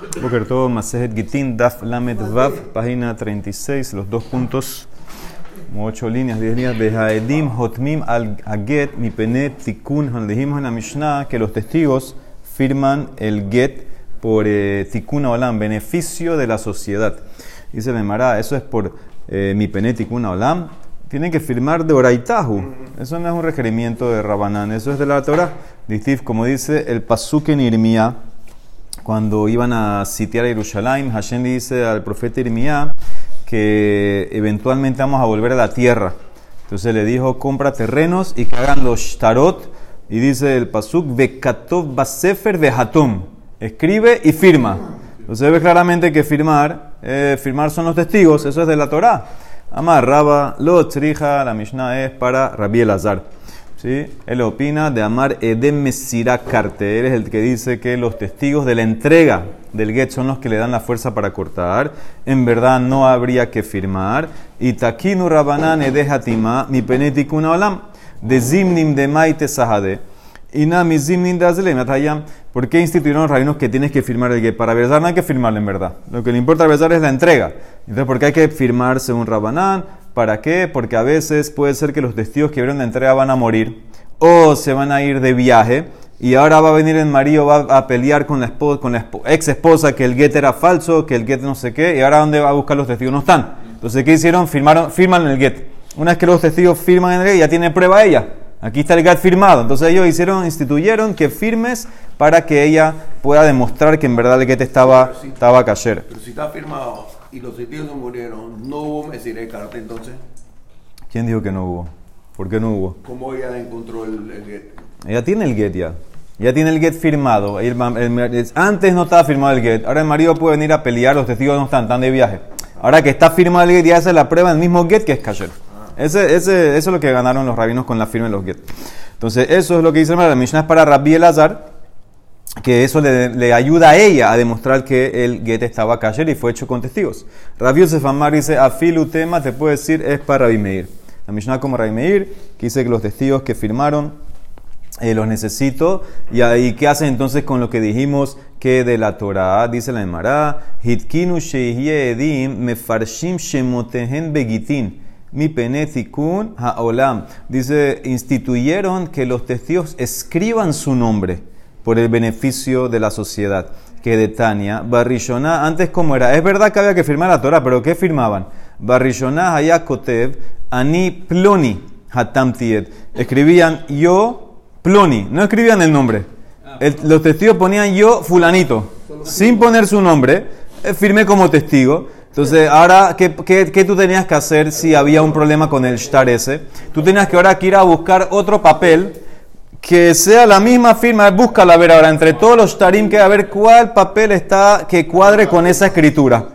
Boker todo, Masejet Gitin, Daf Lamed Vav, página 36, los dos puntos, como ocho líneas, diez líneas. Behaedim Hotmim al Aget, mi pene Tikun, dijimos en la Mishnah que los testigos firman el Get por eh, Olam, beneficio de la sociedad. Dice Lemara, eso es por eh, mi pene Tikun Olam. Tienen que firmar de Oraitahu. Eso no es un requerimiento de Rabanán, eso es de la Torah. Distif, como dice el Pasuk en Irmía cuando iban a sitiar a Jerusalén, Hashem dice al profeta Irmía que eventualmente vamos a volver a la tierra. Entonces le dijo, compra terrenos y que hagan los shtarot. Y dice el pasuk, Bekatov basefer vehatum. Escribe y firma. Entonces ve claramente que firmar, eh, firmar son los testigos, eso es de la Torah. Amar Raba, lo trija, la Mishnah es para Rabbi Elazar. Él opina de Amar Edem Mesira Karte. Él es el que dice que los testigos de la entrega del get son los que le dan la fuerza para cortar. En verdad no habría que firmar. Y Takinu Rabanan Edehatima, mi penetikuna olam, de Zimnim de Maite Sahade. Y Nami Zimnim de ¿Por qué instituyeron los rabinos que tienes que firmar el get? Para versar no hay que firmarlo en verdad. Lo que le importa a es la entrega. Entonces, ¿por qué hay que firmar según Rabanán? ¿Para qué? Porque a veces puede ser que los testigos que vieron la entrega van a morir o se van a ir de viaje y ahora va a venir el marido, va a pelear con la, esposa, con la ex esposa que el get era falso, que el get no sé qué, y ahora ¿dónde va a buscar los testigos? No están. Entonces, ¿qué hicieron? Firmaron, firman el get. Una vez que los testigos firman en el get, ya tiene prueba ella. Aquí está el get firmado. Entonces ellos hicieron, instituyeron que firmes para que ella pueda demostrar que en verdad el get estaba, estaba cayer. Pero si está firmado y los testigos no murieron, ¿no hubo Mesire carta entonces? ¿Quién dijo que no hubo? ¿Por qué no hubo? ¿Cómo ella encontró el, el get? Ella tiene el get ya. Ya tiene el get firmado. El- el- antes no estaba firmado el get. Ahora el marido puede venir a pelear, los testigos no están, están de viaje. Ahora que está firmado el get, ya hace la prueba del mismo get que es kasher. Ese, ese, eso es lo que ganaron los rabinos con la firma de los get. Entonces, eso es lo que dice la Mishnah es para Rabbi Elazar, que eso le, le ayuda a ella a demostrar que el get estaba kasher y fue hecho con testigos. Rabbi Yosef Amar dice, afilu tema, te puede decir, es para Rabbi Meir. La Mishnah como Rabbi Meir, que dice que los testigos que firmaron eh, los necesito. Y ahí, ¿qué hacen entonces con lo que dijimos que de la Torah? Dice la Emara, Hitkinu edim mefarshim shemotehen begitin. Mi penetikun haolam. Dice, instituyeron que los testigos escriban su nombre por el beneficio de la sociedad. Que de Tania, Barrishoná, antes como era, es verdad que había que firmar la Torah, pero ¿qué firmaban? Barrishoná hayakotev, ani ploni hatam tied. Escribían yo ploni, no escribían el nombre. El- los testigos ponían yo fulanito, sin poner su nombre, eh, firmé como testigo. Entonces, ahora, ¿qué, qué, qué tú tenías que hacer si había un problema con el shtar ese? Tú tenías que ahora que ir a buscar otro papel que sea la misma firma, búscala a ver ahora, entre todos los shtarim, que a ver cuál papel está que cuadre con esa escritura.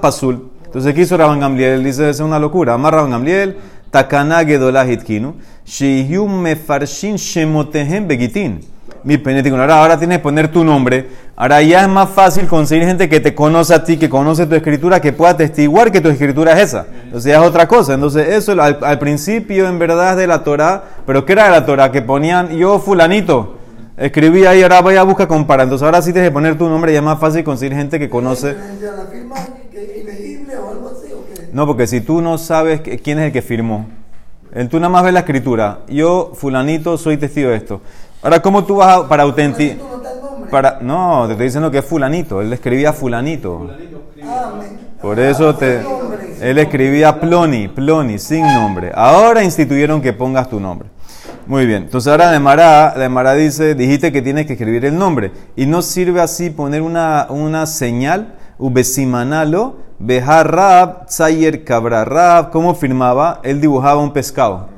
Pasul. Entonces, ¿qué hizo Rabban Gamliel? Dice, es una locura. Amar Rabban Gamliel, takana gedolah hitkinu, sheyum mefarshin shemotehem begitin. Mi penético. Ahora, ahora tienes que poner tu nombre. Ahora ya es más fácil conseguir gente que te conoce a ti, que conoce tu escritura, que pueda testiguar que tu escritura es esa. Entonces ya es otra cosa. Entonces eso al, al principio en verdad es de la Torah. Pero ¿qué era de la Torah? Que ponían yo fulanito. Escribí ahí, ahora voy a buscar comparar. Entonces ahora sí tienes que poner tu nombre y es más fácil conseguir gente que conoce. ¿La firma que- ilegible o algo así o qué? No, porque si tú no sabes quién es el que firmó, tú nada más ves la escritura. Yo, fulanito, soy testigo de esto. Ahora, ¿cómo tú vas a, para autenticar? Para, no, te estoy diciendo que es fulanito. Él escribía fulanito. Ah, Por eso te, él escribía ploni, ploni, sin nombre. Ahora instituyeron que pongas tu nombre. Muy bien. Entonces ahora de Mará, de Mará dice, dijiste que tienes que escribir el nombre. Y no sirve así poner una, una señal, ubesimanalo, bejar rab, tzayer cabra rab. ¿Cómo firmaba? Él dibujaba un pescado.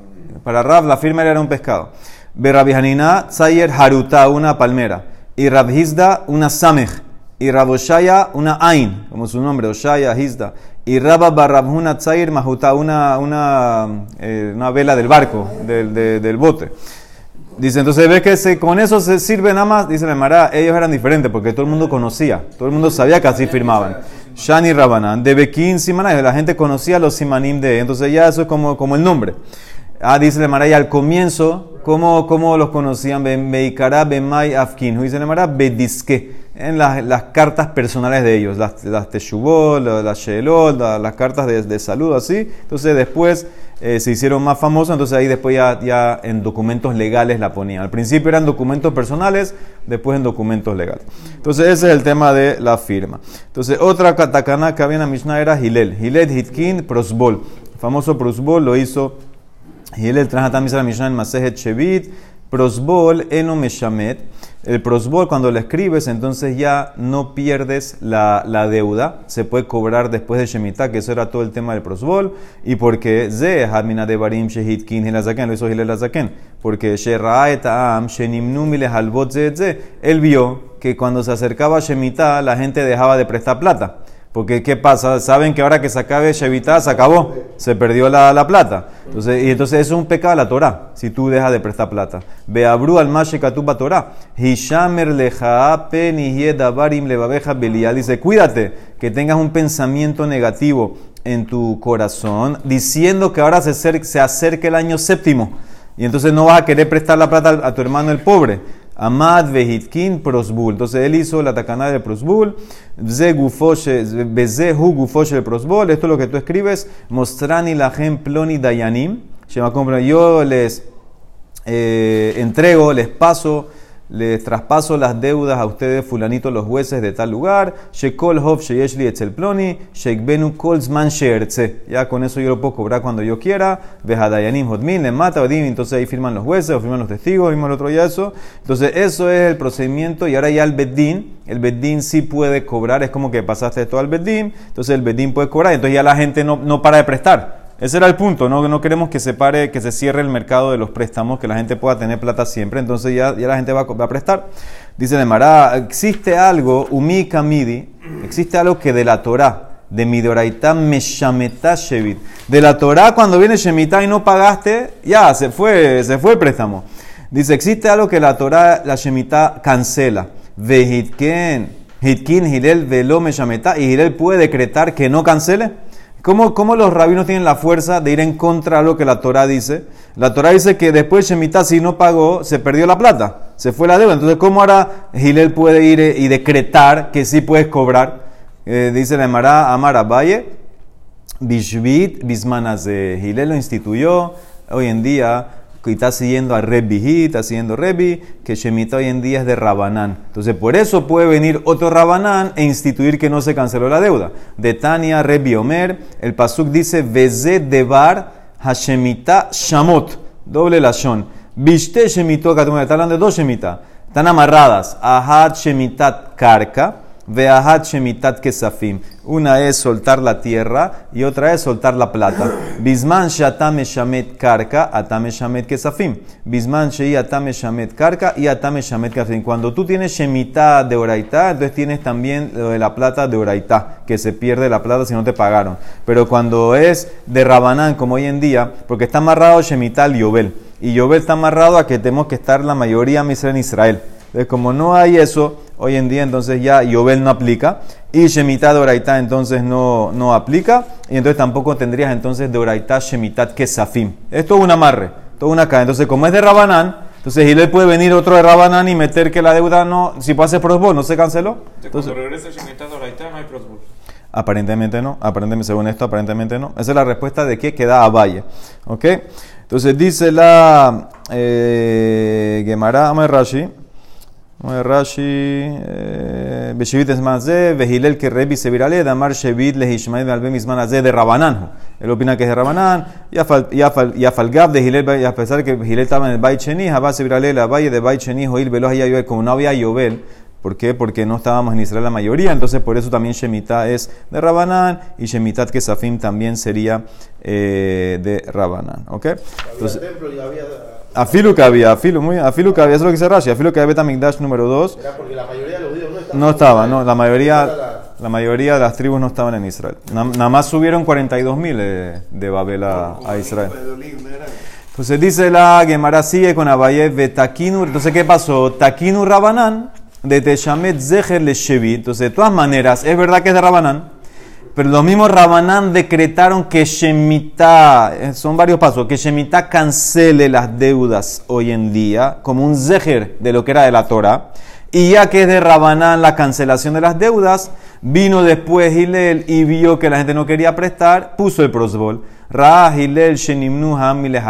Para Rab la firma era un pescado. Berabihanina, tzayer haruta, una palmera. Y Rabhizda, una samej. Y Raboshaya, una ain, como su nombre, Oshaya, Hizda. Y Rabba Barrabhuna Tzair Mahuta, una, una, eh, una vela del barco, del, de- del bote. Dice, entonces ves que se- con eso se sirve nada más, dice la Mara, ellos eran diferentes porque todo el mundo conocía, todo el mundo sabía que así firmaban. Shani Rabanan, de Bekin Simaná, la gente conocía los Simanim de, entonces ya eso es como, como el nombre. Ah, dice la Mara, y al comienzo, ¿cómo, cómo los conocían? Beikara, Bemay, Afkin. Dice la Mara, Bediske. En las, cartas personales de ellos, las, las las, Sheelot, las, las cartas de, de salud, así. Entonces después eh, se hicieron más famosos, entonces ahí después ya, ya en documentos legales la ponían. Al principio eran documentos personales, después en documentos legales. Entonces ese es el tema de la firma. Entonces otra katakana que había en la Mishnah era Hilel. Hilel Hitkin Prosbol. El famoso Prosbol lo hizo Trajo también a la Mishnah en Masejet Shevit. Prosbol eno meshamet. El prosbol, cuando lo escribes, entonces ya no pierdes la, la deuda. Se puede cobrar después de Shemitah, que eso era todo el tema del prosbol. Y porque Ze, Hadmina de Barim, Shehitkin, Hilazaken, lo hizo Hilazaken. Porque Sheraetaam, Shenimnu, Milehalbot, Ze, Él vio que cuando se acercaba Shemitah, la gente dejaba de prestar plata. Porque, ¿qué pasa? Saben que ahora que se acabe Shevitá, se acabó. Se perdió la, la, plata. Entonces, y entonces eso es un pecado de la Torah, si tú dejas de prestar plata. Beabru al Mashekatuba Torah. Hishamer. Dice, cuídate, que tengas un pensamiento negativo en tu corazón, diciendo que ahora se acerque, se acerque el año séptimo. Y entonces no vas a querer prestar la plata a tu hermano el pobre. Amad vehitkin prosbul. Entonces él hizo la takana de prosbul. Bezehu gufoshe prosbul. Esto es lo que tú escribes. Mostrani la ploni dayanim. Yo les eh, entrego, les paso les traspaso las deudas a ustedes, fulanitos, los jueces de tal lugar. Shekol Hov Sheyeshli Etzelploni, Shekbenu Kolzman. Ya con eso yo lo puedo cobrar cuando yo quiera. Vejadayanim Hodmin, le mata. Entonces ahí firman los jueces, o firman los testigos, vimos el otro ya eso. Entonces eso es el procedimiento. Y ahora ya el Beddin, el Beddin sí puede cobrar. Es como que pasaste todo al Beddin. Entonces el Beddin puede cobrar. Entonces ya la gente no, no para de prestar. Ese era el punto, ¿no? No queremos que se pare, que se cierre el mercado de los préstamos, que la gente pueda tener plata siempre, entonces ya, ya la gente va, a prestar. Dice de Mará, existe algo, umi kamidi, existe algo que de la Torah, de midoraita meshametá shevit. De la Torah, cuando viene Shemitah y no pagaste, ya, se fue, se fue el préstamo. Dice, existe algo que la Torah, la Shemitah, cancela. Vehitken, hitkin, hilel, velo meshametá, y hilel puede decretar que no cancele. ¿Cómo, ¿Cómo, los rabinos tienen la fuerza de ir en contra de lo que la Torah dice? La Torah dice que después Shemitah, si no pagó, se perdió la plata, se fue la deuda. Entonces, ¿cómo ahora Gilel puede ir eh, y decretar que sí puedes cobrar? Eh, dice la Emara Amara Valle, Bishvit Bismanase. Gilel lo instituyó. Hoy en día y está siguiendo a Rebbi, está siguiendo Rebbi, que Shemitah hoy en día es de Rabanán. Entonces, por eso puede venir otro Rabanán e instituir que no se canceló la deuda. De Tania, Rebbi Omer, el Pasuk dice, Veze Devar Hashemita Shamot, doble lashon. Viste Shemitó, está hablando de dos Shemitah. Están amarradas. Ahat Shemitat Karka Veahat Shemitat Kesafim. Una es soltar la tierra y otra es soltar la plata. Bisman Shatame Shamet Karka, Atame Shamet Kesafim. Bisman Shei Atame Shamet Karka y Atame Shamet Kesafim. Cuando tú tienes Shemitah de Oraitá, entonces tienes también lo de la plata de Oraitá, que se pierde la plata si no te pagaron. Pero cuando es de Rabanán, como hoy en día, porque está amarrado Shemitah al Yobel. Y Yobel está amarrado a que tenemos que estar la mayoría en Israel. Entonces, como no hay eso, hoy en día entonces ya Yobel no aplica y Shemitah de Oraitá entonces no, no aplica y entonces tampoco tendrías entonces de Oraitá Shemitat Kesafim. Esto es un amarre, todo una cadena. Entonces como es de Rabanán, entonces Gilel puede venir otro de Rabanán y meter que la deuda no, si pase prosbol, no se canceló. Entonces, cuando Shemitah de Oraitá no hay prosbol. Aparentemente no, aparentemente, según esto, aparentemente no. Esa es la respuesta de que queda a Valle. ¿Ok? Entonces dice la eh, Gemara Rashi, eh, Beshivit es más de, Vehilel que Rebi se virale, Damar Shevit le Hishmael al Bemisman de Rabanán. Él opina que es de Rabanán, Yafalgab de Hilel, y a pesar que Hilel estaba en el Bait Sheni, Jabá se virale la valle de Bait Sheni, Joil, Veloz y Yovel, como no había Yovel, ¿por qué? Porque no estábamos en Israel la mayoría, entonces por eso también Shemitah es de Rabanán y Shemitah que Safim también sería eh, de Rabanán. ¿Ok? Entonces, Afilu que había, afilu, muy, afilu que había, eso es lo que dice Rashi, afilu que había Betamigdash número 2. Era porque la mayoría de los judíos no estaban. No estaban, no, la mayoría, la mayoría de las tribus no estaban en Israel. Nada más subieron 42 mil de, de Babel a, a Israel. Entonces dice la Gemara sigue con Abaye Betakinu. Entonces, ¿qué pasó? Takinu Rabanán de Teshamet Zeher le Shevi. Entonces, de todas maneras, es verdad que es de Rabanán, Pero los mismos Rabanán decretaron que Shemitah, eh, son varios pasos, que Shemitah cancele las deudas hoy en día, como un zeher de lo que era de la Torah. Y ya que es de Rabanán la cancelación de las deudas, vino después Hillel y vio que la gente no quería prestar, puso el prosbol. Ra Hillel Shenimnu Hamile.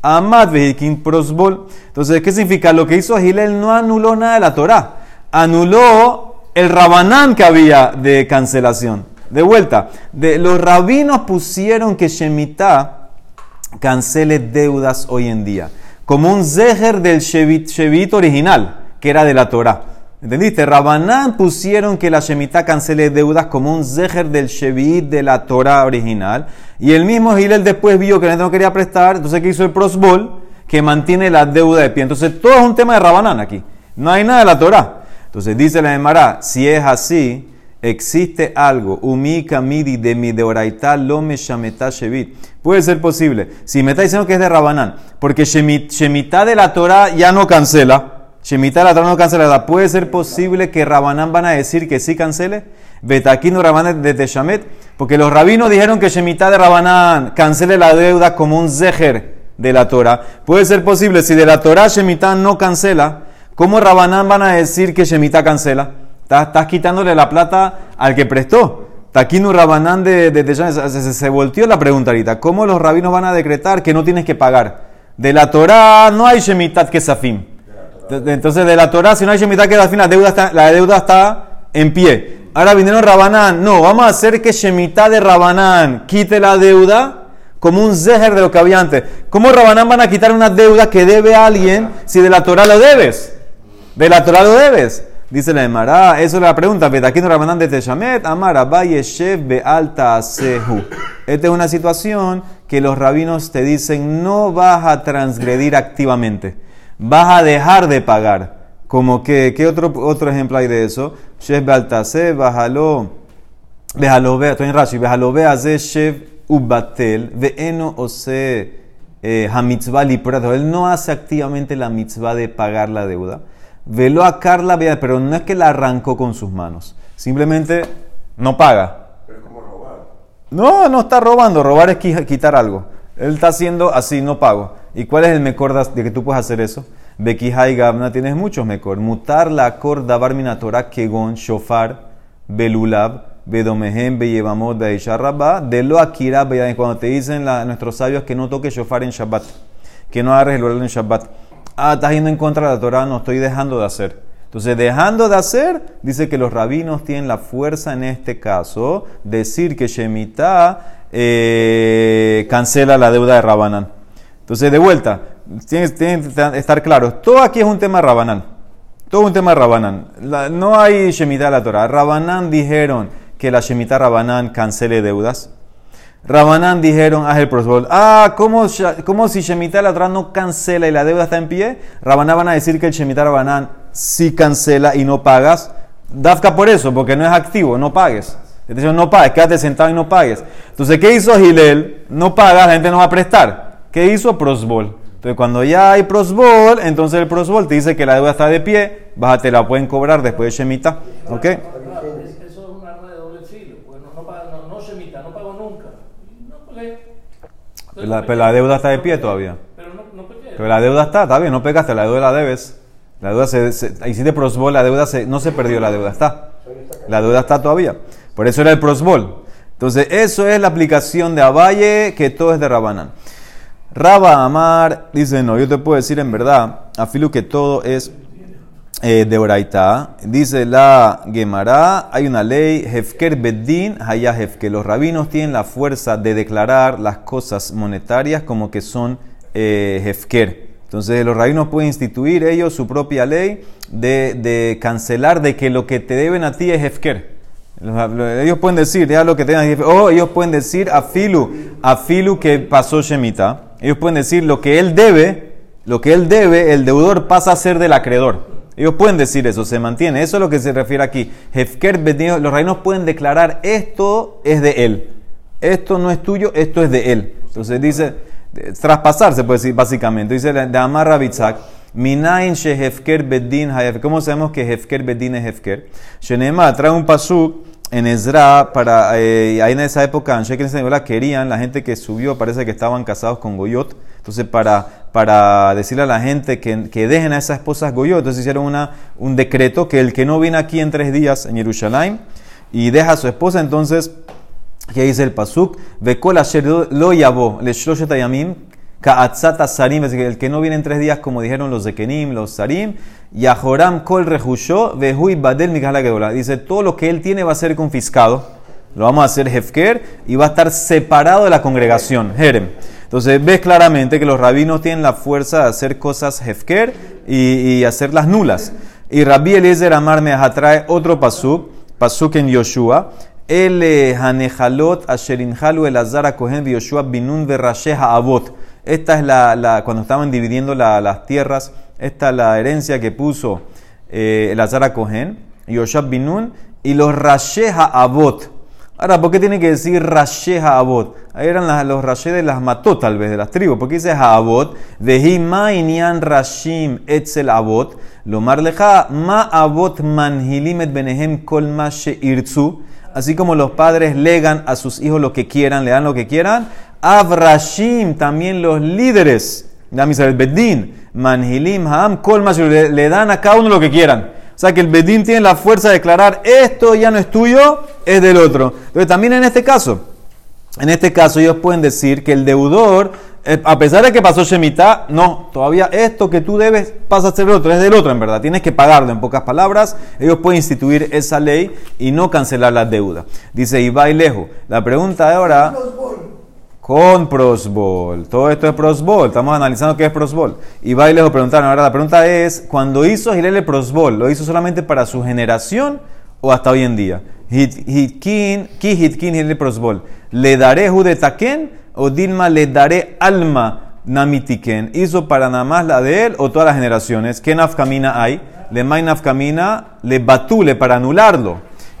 Amad Vehikin Prosbol. Entonces, ¿qué significa? Lo que hizo Hillel no anuló nada de la Torah. Anuló el Rabanán que había de cancelación. De vuelta, de, los rabinos pusieron que Shemitah cancele deudas hoy en día. Como un zeher del Shevit, original, que era de la Torah. ¿Entendiste? Rabanán pusieron que la Shemitah cancele deudas como un zeher del Shevit de la Torah original. Y el mismo Gilel después vio que no quería prestar, entonces ¿qué hizo el prosbol? Que mantiene la deuda de pie. Entonces todo es un tema de Rabanán aquí. No hay nada de la Torah. Entonces dice la Emara, si es así, existe algo, umika midi de mi deoraita lo me shameta shevit. Puede ser posible. Si me está diciendo que es de Rabanán, porque Shemitah de la Torah ya no cancela. Shemitah la Torah no cancela. ¿Puede ser posible que Rabanán van a decir que sí cancele? Betaquino Rabanán de Teshamet. Porque los rabinos dijeron que Shemitah de Rabanán cancele la deuda como un zeher de la Torah. Puede ser posible, si de la Torah Shemitah no cancela, ¿cómo Rabanán van a decir que Shemitah cancela? Estás, quitándole la plata al que prestó. Taquino Rabanán de, de. Se, se, volteó la pregunta ahorita. ¿Cómo los rabinos van a decretar que no tienes que pagar? De la Torah no hay Shemitah que safim. Entonces, de la Torah, si no hay Shemitah que safim, la deuda está, la deuda está en pie. Ahora vinieron Rabanán. No, vamos a hacer que Shemitah de Rabanán quite la deuda como un zeher de lo que había antes. ¿Cómo Rabanán van a quitar una deuda que debe a alguien si de la Torah lo debes? De la Torah lo debes. Dice la Emara, eso es la pregunta. Betaquino Rabanán de Teshamet, Amara, Bayeshev be alta sehu. Esta es una situación que los rabinos te dicen no vas a transgredir activamente, vas a dejar de pagar. Como que, ¿qué otro, otro ejemplo hay de eso? Shev Baltase, bájalo, déjalo vea, estoy en Rashi, déjalo vea, ze Shev Ubatel, veeno ose hamitzvah liprato. Él no hace activamente la mitzvah de pagar la deuda. Velo a Carla, pero no es que la arrancó con sus manos, simplemente no paga. Pero es como robar. No, no está robando, robar es quitar algo. Él está haciendo así, no pago. ¿Y cuál es el mejor de que tú puedes hacer eso? Bekihai Gabna tienes muchos mejor. Mutar la corda barmina Torah kegon, shofar, belulab, bedomehem, beyevamot, rabba, de lo akira, cuando te dicen la, nuestros sabios que no toque shofar en Shabbat, que no agarres el oral en Shabbat. Ah, estás yendo en contra de la Torah, no estoy dejando de hacer. Entonces, dejando de hacer, dice que los rabinos tienen la fuerza en este caso, decir que Shemitah eh, cancela la deuda de Rabanán. Entonces, de vuelta, tienen que estar claros. Todo aquí es un tema Rabanán. Todo un tema Rabanán. La, no hay Shemitah de la Torah. Rabanán dijeron que la Shemitah Rabanán cancele deudas. Rabanán dijeron, haz el prosbol. Ah, ¿cómo, ¿cómo, si Shemitah la Torah no cancela y la deuda está en pie? Rabanán van a decir que el Shemitah Rabanán sí cancela y no pagas. Dafka por eso, porque no es activo, no pagues. Entonces no pagues, quédate sentado y no pagues. Entonces, ¿qué hizo Gilel? No pagas, la gente no va a prestar. ¿Qué hizo prosbol? Entonces, cuando ya hay prosbol, entonces el prosbol te dice que la deuda está de pie, bájate, la pueden cobrar después de Shemitah. ¿Ok? Eso es un arma de doble filo. Pues no, no, paga- no, no Shemitah, no pago nunca. No pagué. Pero la, pero la deuda está de pie todavía. Pero no, no pequé. Pero la deuda está, está bien, no pegaste, la deuda la debes. La deuda se, se hiciste prosbol, la deuda se, no se perdió, la deuda está. La deuda está todavía. Por eso era el prosbol. Entonces, eso es la aplicación de Abaye, que todo es de Rabanán. Raba Amar dice, no, yo te puedo decir en verdad, afilu que todo es eh, de Oraita. Dice la Gemara, hay una ley, Hefker Beddin Haya Hefker. Los rabinos tienen la fuerza de declarar las cosas monetarias como que son eh, Hefker. Entonces los rabinos pueden instituir ellos su propia ley de, cancelar de que lo que te deben a ti es Hefker. Los- lo- Ellos pueden decir, ya lo que tengan, o ellos pueden decir afilu, afilu que pasó Shemitah. Ellos pueden decir lo que él debe, lo que él debe, el deudor pasa a ser del acreedor. Ellos pueden decir eso, se mantiene. Eso es lo que se refiere aquí. Hefker los reinos pueden declarar esto es de él. Esto no es tuyo, esto es de él. Entonces dice, eh, traspasar se básicamente. Dice de Amar Rabitzak, Minain she Hefker Bedin Hayef. ¿Cómo sabemos que Hefker Bedin es Hefker? Shenema trae un pasuk en Ezra, para, eh, ahí en esa época, en Senegola, querían, la gente que subió, parece que estaban casados con Goyot, entonces para, para decirle a la gente que, que dejen a esas esposas Goyot, entonces hicieron una, un decreto que el que no viene aquí en tres días en Jerusalén y deja a su esposa, entonces, ¿qué dice el Pasuk? Lo le shloshet ayamim, ka'atzat sarim, es decir, el que no viene en tres días, como dijeron los de Kenim, los sarim, Yahoram kol rehusho vehui badel mikala gedola. Dice, todo lo que él tiene va a ser confiscado. Lo vamos a hacer hefker y va a estar separado de la congregación. Jerem. Entonces ves claramente que los rabinos tienen la fuerza de hacer cosas hefker y, hacerlas nulas. Y Rabbi Eliezer Amar me trae otro pasuk, pasuk en Yoshua. El hanejalot asherinhalu el azara kohen Yoshua binun verasheha avot. Esta es la, cuando estaban dividiendo la, las tierras esta es la herencia que puso eh, el Azara Cohen, Yoshab Binun, y los Rasheha Abot. Ahora, ¿por qué tiene que decir Rasheha Abot? Ahí eran los Rashe de las mató, tal vez, de las tribus. ¿Por qué dice Abot? Vehima inyan Rashim etzel Abot. Lo marleja ma Abot manhilimet benehem kol irtzu. Así como los padres legan a sus hijos lo que quieran, le dan lo que quieran. Avrashim, también los líderes. Damisabel Bedín Manhilim, Kolmas, le, le dan a cada uno lo que quieran. Sea que el Bedín tiene la fuerza de declarar esto ya no es tuyo, es del otro. Pero también en este caso, en este caso ellos pueden decir que el deudor, eh, a pesar de que pasó Shemitah, no, todavía esto que tú debes pasa a ser otro, es del otro en verdad, tienes que pagarlo en pocas palabras, ellos pueden instituir esa ley y no cancelar la deuda. Dice Ibai Lejo, la pregunta ahora con prosbol. Todo esto es prosbol. Estamos analizando qué es prosbol. Y va y les preguntaron. Ahora la pregunta es, cuando hizo Gilel el prosbol, ¿lo hizo solamente para su generación o hasta hoy en día? Hitkin, ki hitkin Gilel prosbol. ¿Le daré judetaken o Dilma le daré alma namitiken? ¿Hizo para nada más la de él o todas las generaciones? ¿Qué nafkamina hay? Le may nafkamina, le batule para anularlo.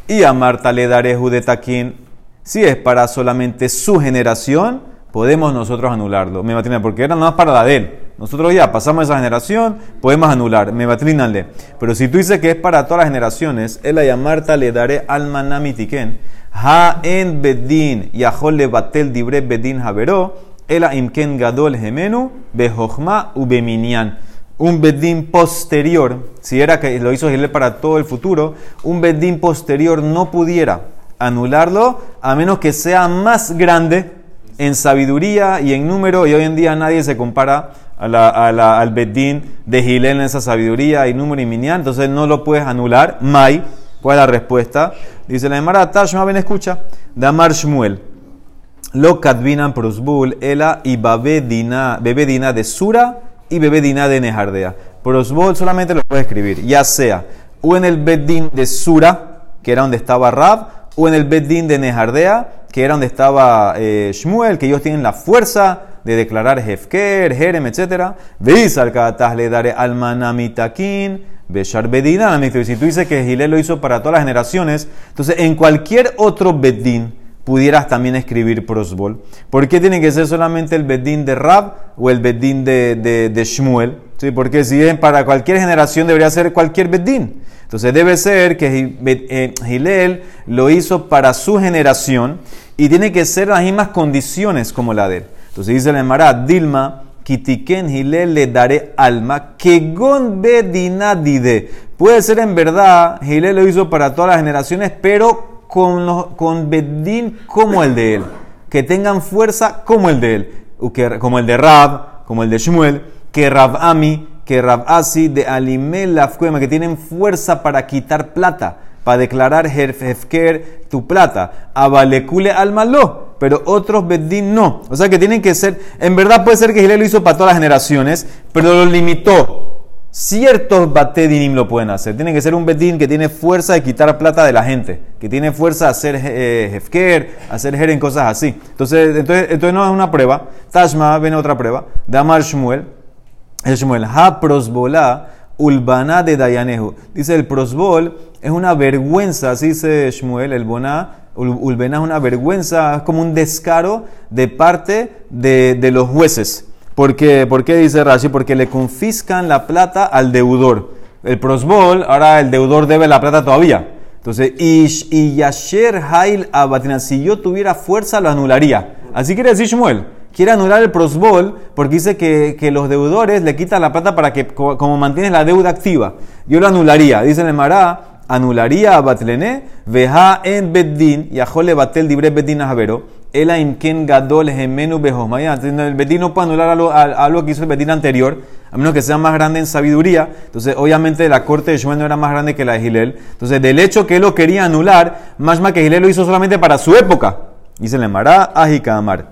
Y a Marta le daré judetakin si es para solamente su generación, podemos nosotros anularlo. Me porque era nada más para la de él. Nosotros ya pasamos esa generación, podemos anular. Me batrínale. Pero si tú dices que es para todas las generaciones, él a Marta le daré alma namitiken. Ha en bedin yahol le batel dibre bedin haberó. Ela imken gadol gemenu bejochma ubeminian. Un bedín posterior, si era que lo hizo Gilel para todo el futuro, un bedín posterior no pudiera anularlo a menos que sea más grande en sabiduría y en número. Y hoy en día nadie se compara al Bedín de Gilel en esa sabiduría y número y minián. Entonces no lo puedes anular. Mai, ¿cuál es la respuesta? Dice la Emara, Tashma, ven, escucha. Damar Shmuel. Lo kadvinan prosbul, ela y bebedina, bebedina de Sura y bebedina de Nejardea. Prosbul solamente lo puedes escribir, ya sea o en el Bedín de Sura, que era donde estaba Rab, o en el Beddin de Nejardea, que era donde estaba eh, Shmuel, que ellos tienen la fuerza de declarar Hefker, Jerem, etc. Veis al le daré almanamitakin, Beshar Bedina. Si tú dices que Gilel lo hizo para todas las generaciones, entonces en cualquier otro Beddin pudieras también escriir prosbol. ¿Por qué tiene que ser solamente el Beddin de Rab o el Beddin de, Shmuel? ¿Sí? Porque si es para cualquier generación debería ser cualquier Beddin. Entonces debe ser que eh, Gilel lo hizo para su generación y tiene que ser las mismas condiciones como la de él. Entonces dice el Emara, Dilma, Kitiken Gilel le daré alma, que gon bedinadide. Puede ser en verdad, Gilel lo hizo para todas las generaciones, pero con, con bedín como el de él. Que tengan fuerza como el de él. Como el de Rab, como el de Shmuel, que Rab Ami que Rabasi de Alimel que tienen fuerza para quitar plata, para declarar Hefker tu plata. Abalekule al malo, pero otros Bedín no. O sea que tienen que ser, en verdad puede ser que Gilel lo hizo para todas las generaciones, pero lo limitó. Ciertos Batedinim lo pueden hacer. Tiene que ser un Bedín que tiene fuerza de quitar plata de la gente, que tiene fuerza de hacer eh, Hefker, hacer en cosas así. Entonces, entonces, entonces no es una prueba. Tashma viene otra prueba. Damar Shmuel el Shmuel, ha prosbolá ulbaná de Dayanehu. Dice el prosbol es una vergüenza, así dice Shmuel, el boná, ulbená es una vergüenza, es como un descaro de parte de, los jueces. ¿Por qué? ¿Por qué dice Rashi? Porque le confiscan la plata al deudor. El prosbol, ahora el deudor debe la plata todavía. Entonces, Ish y Yasher Hail Abatina, si yo tuviera fuerza, lo anularía. Así quiere decir Shmuel. Quiere anular el prosbol porque dice que, que los deudores le quitan la plata para que, co- como mantienes la deuda activa. Yo lo anularía. Dice el Mará, anularía a Batlené, veja en Beddin, y ajole batel dibre Beddin Javero, ela imken gadol gemenu behosmaya. El Beddin no puede anular algo, al- algo que hizo el Beddin anterior, a menos que sea más grande en sabiduría. Entonces, obviamente, la corte de Shmuel no era más grande que la de Gilel. Entonces, del hecho que él lo quería anular, más más que Gilel lo hizo solamente para su época. Dice el Mará, ajika amar.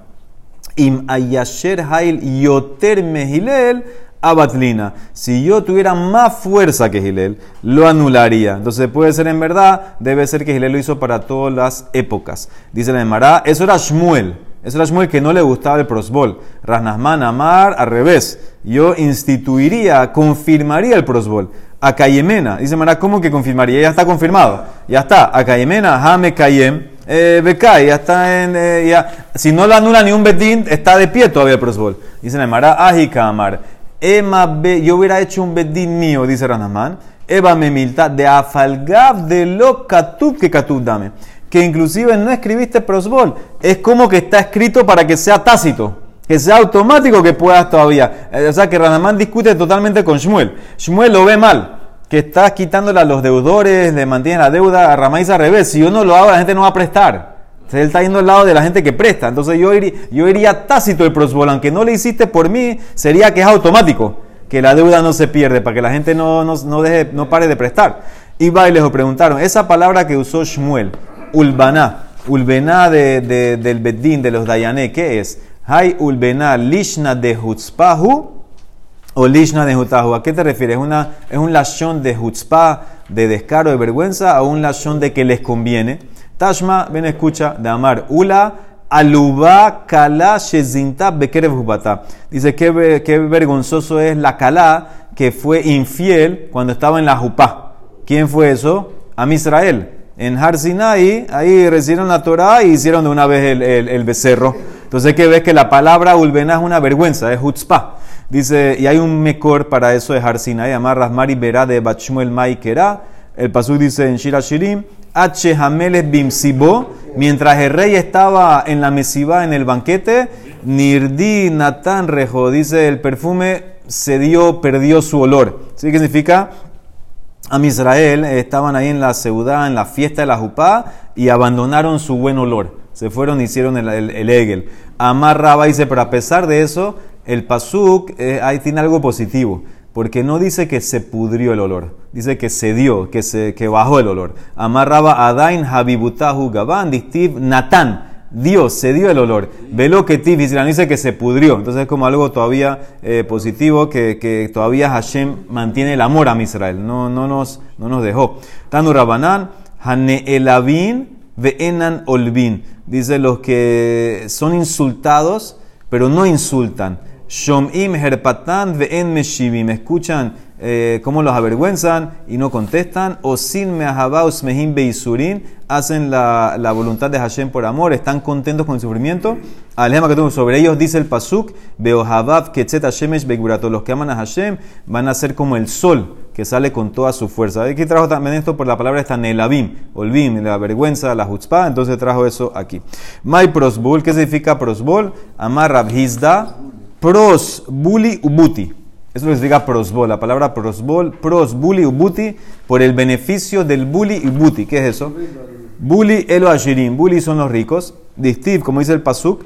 Im ayasher hail yoter mehilel abatlina. Si yo tuviera más fuerza que Gilel, lo anularía. Entonces puede ser en verdad, debe ser que Gilel lo hizo para todas las épocas. Dice la Emara, eso era Shmuel. Eso era Shmuel que no le gustaba el prosbol. Rasnasman Amar, al revés. Yo instituiría, confirmaría el prosbol. A Cayemena. Dice Mara, ¿cómo que confirmaría? Ya está confirmado. Ya está. A Cayemena, Jame Cayem. Eh, ya está en. eh, ya. Si no lo anula ni un Bedín, está de pie todavía el prosbol. Dice la Mara, Ajika Amar. Yo hubiera hecho un Bedín mío, dice Ranamán. Eva me milta de afalgav de lo katub que katub dame. Que inclusive no escribiste prosbol. Es como que está escrito para que sea tácito. Que sea automático que puedas todavía. Eh, o sea que Ranamán discute totalmente con Shmuel. Shmuel lo ve mal. Que estás quitándole a los deudores, le mantiene la deuda. A Ramá dice al revés. Si yo no lo hago, la gente no va a prestar. Entonces, él está yendo al lado de la gente que presta. Entonces yo iría, yo iría tácito el prosbol. Aunque no le hiciste por mí, sería que es automático. Que la deuda no se pierde, para que la gente no, no, no deje, no pare de prestar. Y les preguntaron, esa palabra que usó Shmuel, ulbaná, ulbená de, de- del Beddín, de los Dayané, ¿qué es? Hay ulbená lishna de hutzpahu o lishna de hutahu. ¿A qué te refieres? ¿Es, una, ¿Es un lashon de hutzpah, de descaro, de vergüenza, o un lashon de que les conviene? Tashma, ven escucha, de amar. Ula aluba kala shezinta bekerev. Dice que qué vergonzoso es la kala que fue infiel cuando estaba en la jupá. ¿Quién fue eso? Am Israel. En Har Sinai, ahí recibieron la Torah y hicieron de una vez el, el- el becerro. Entonces que ves que la palabra ulbena es una vergüenza, es hutzpah. Dice, y hay un mejor para eso de Har Sinai, llamar Rasmari Berá de Bachmuel Maikera. El pasú dice en Shira Shirim, H. Hameles Bimsibo, mientras el rey estaba en la mesiva, en el banquete, Nirdi Natan Rejo, dice el perfume se dio, perdió su olor. ¿Sí qué significa? Am Israel estaban ahí en la ciudad, en la fiesta de la Jupá, y abandonaron su buen olor. Se fueron y hicieron el, el, el Egel. Amar Rabba dice, pero a pesar de eso, el Pasuk eh, ahí tiene algo positivo. Porque no dice que se pudrió el olor, dice que se dio, que, se, que bajó el olor. Amar Rabba Adain Habibutahu Gaban, Distiv Natán. Dios se dio el olor. Velo que Israel dice que se pudrió. Entonces es como algo todavía eh, positivo que, que todavía Hashem mantiene el amor a Israel. No, no, nos, no nos dejó. Tanu Rabanán, Ve'enan Olvin. Dice los que son insultados, pero no insultan. Shomim Herpatan Ve'en Meshivim. Escuchan eh, cómo los avergüenzan y no contestan. O sin meahabaus mehim beisurin. Hacen la, la voluntad de Hashem por amor. Están contentos con el sufrimiento. Alema que tengo sobre ellos dice el pasuk. Beohavav ketzet Hashemesh begurato. Los que aman a Hashem van a ser como el sol que sale con toda su fuerza. Aquí trajo también esto por la palabra esta nelavim, olvim, la vergüenza, la chutzpah, entonces trajo eso aquí. Mai prosbul, ¿qué significa prosbul? Amar rabhizda, pros, buli, ubuti. Eso significa prosbol, la palabra prosbol, pros, buli, ubuti, por el beneficio del buli ubuti. ¿Qué es eso? Buli, elo ashirim, buli son los ricos. Distiv, como dice el pasuk,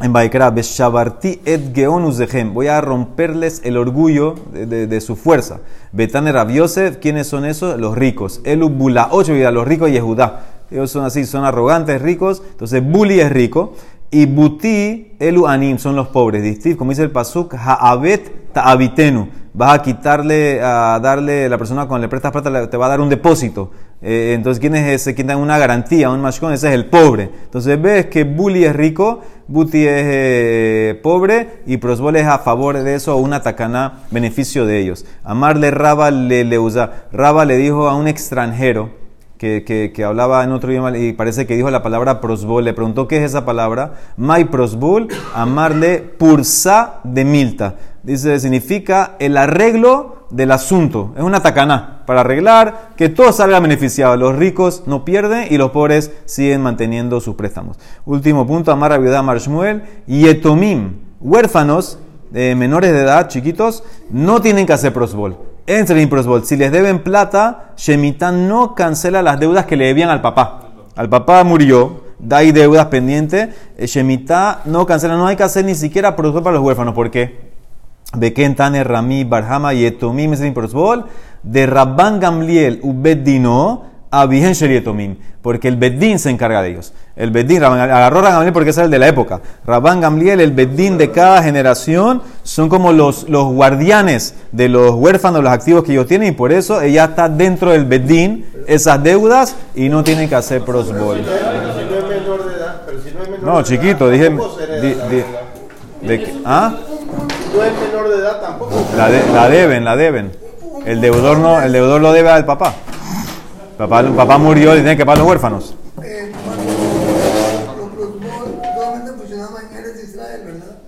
en Baikra, Beshabarti et geonus dechem. Voy a romperles el orgullo de, su fuerza. Betane Rabiosef, ¿quiénes son esos? Los ricos. Elu Bula, ocho vida, los ricos y Yehudá. Ellos son así, son arrogantes, ricos. Entonces, Buli es rico. Y Buti, Elu Anim, son los pobres. Distiv, como dice el Pasuk, Haavet Ta'abitenu. Vas a quitarle, a darle, la persona cuando le prestas plata te va a dar un depósito. Eh, entonces, ¿quién es ese? ¿Quién da una garantía, un mashkon? Ese es el pobre. Entonces, ves que Bully es rico, Buti es eh, pobre y Prosbol es a favor de eso, una tacaná, beneficio de ellos. Amarle Raba le, le usa. Raba le dijo a un extranjero que, que, que hablaba en otro idioma y parece que dijo la palabra prosbol. Le preguntó qué es esa palabra. Mai prosbol, amarle pursa de milta. Dice, significa el arreglo del asunto. Es una tacaná para arreglar que todo salga beneficiado. Los ricos no pierden y los pobres siguen manteniendo sus préstamos. Último punto, Amar Abiudá Marshmuel. Yetomim, huérfanos eh, menores de edad, chiquitos, no tienen que hacer prosbol. Entre en prosbol. Si les deben plata, Shemitah no cancela las deudas que le debían al papá. Al papá murió, da ahí deudas pendientes. eh, Shemitah no cancela, no hay que hacer ni siquiera prosbol para los huérfanos. ¿Por qué? Beken Tane Rami Barhama Yetomim es prosbol. De Rabban Gamliel Ubeddino a Vigen Yetomim. Porque el Beddin se encarga de ellos. El Beddin, Rabban- agarró a Gamliel porque es el de la época. Rabban Gamliel, el Beddin de cada generación, son como los, los guardianes de los huérfanos, los activos que ellos tienen, y por eso ella está dentro del Beddin, esas deudas, y no tienen que hacer prosbol. No chiquito, dije. di- de ¿Ah? No es menor de edad, tampoco. La, de- la deben, la deben. El deudor no, el deudor lo debe al papá. Papá, papá murió y tiene que pagar los huérfanos.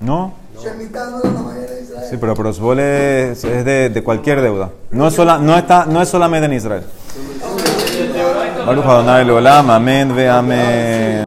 ¿No? Sí, pero prosbol es, es de, de cualquier deuda. No es, sola, no, está, no es solamente en Israel. Baruch amén ve amén.